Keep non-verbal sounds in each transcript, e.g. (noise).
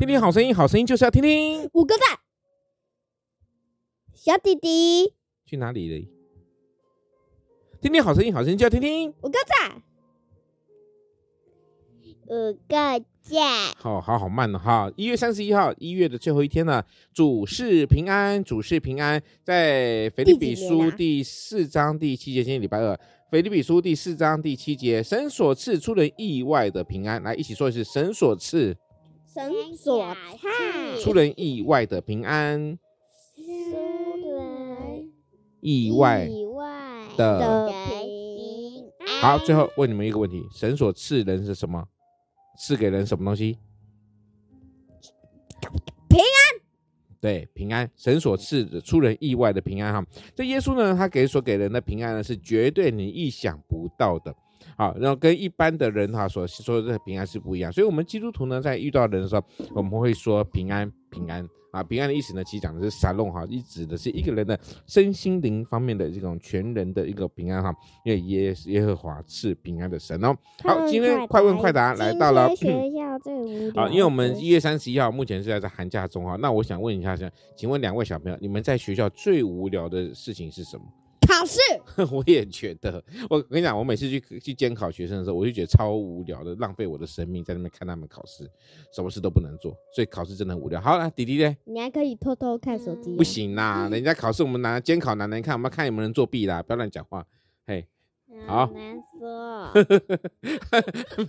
听听好声音，好声音就是要听听。五个赞，小弟弟去哪里了？听听好声音，好声音就要听听。五个赞，五个赞。好好好慢了哈！一月三十一号，一月的最后一天了，主事平安，主事平安，在腓立比书第四章第七节，今天礼拜二。腓立比书第四章第七节，神所赐出人意外的平安，来一起说一次：神所赐，神所赐出人意外的平安，出人意外的平安。好，最后问你们一个问题：神所赐人是什么？赐给人什么东西？平安。对，平安，神所赐的出人意外的平安哈。这耶稣呢，他给所给人的平安呢，是绝对你意想不到的。好，然后跟一般的人哈所说的平安是不一样。所以，我们基督徒呢，在遇到人的时候，我们会说平安，平安。啊，平安的意思呢，其实讲的是沙龙哈，一指的是一个人的身心灵方面的这种全人的一个平安哈，因为耶耶和华是平安的神哦。好，今天快问快答来到了学校 (clears throat) 最无聊。啊，因为我们一月三十一号目前是在这寒假中哈，那我想问一下，请问两位小朋友，你们在学校最无聊的事情是什么？考试，(laughs) 我也觉得。我跟你讲，我每次去去监考学生的时候，我就觉得超无聊的，浪费我的生命在那边看他们考试，什么事都不能做，所以考试真的很无聊。好了，弟弟呢？你还可以偷偷看手机。不行啦，人家考试我们拿监考拿来看，我们要看有没有人作弊啦，不要乱讲话。嘿，好。难说。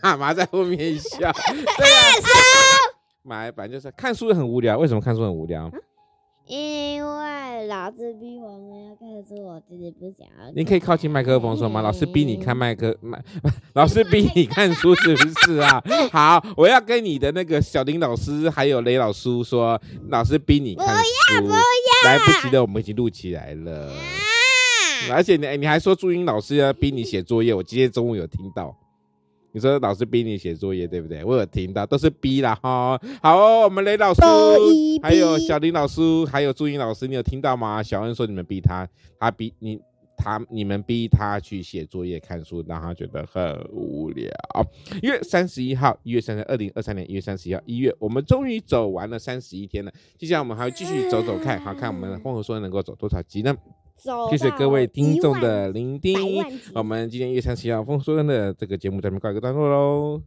妈妈在后面笑。看书。(laughs) 买反正就是看书很无聊，为什么看书很无聊？因为老师逼我们要看书，我自己不想要。你可以靠近麦克风说吗？老师逼你看麦克麦，(laughs) 老师逼你看书是不是啊？(laughs) 好，我要跟你的那个小林老师还有雷老师说，老师逼你看书。不要不要，来不及了，我们已经录起来了。啊、而且你你还说朱茵老师要逼你写作业，我今天中午有听到。你说老师逼你写作业，对不对？我有听到，都是逼啦哈。好哦，我们雷老师，还有小林老师，还有朱茵老师，你有听到吗？小恩说你们逼他，他逼你，他你们逼他去写作业、看书，让他觉得很无聊。一月三十一号，一月三十，二零二三年一月三十一号，一月，我们终于走完了三十一天了。接下来我们还要继续走走看，好看我们的丰禾硕恩能够走多少集呢？谢谢各位听众的聆听，我们今天一月三十一号丰禾硕恩的这个节目咱们告一个段落喽。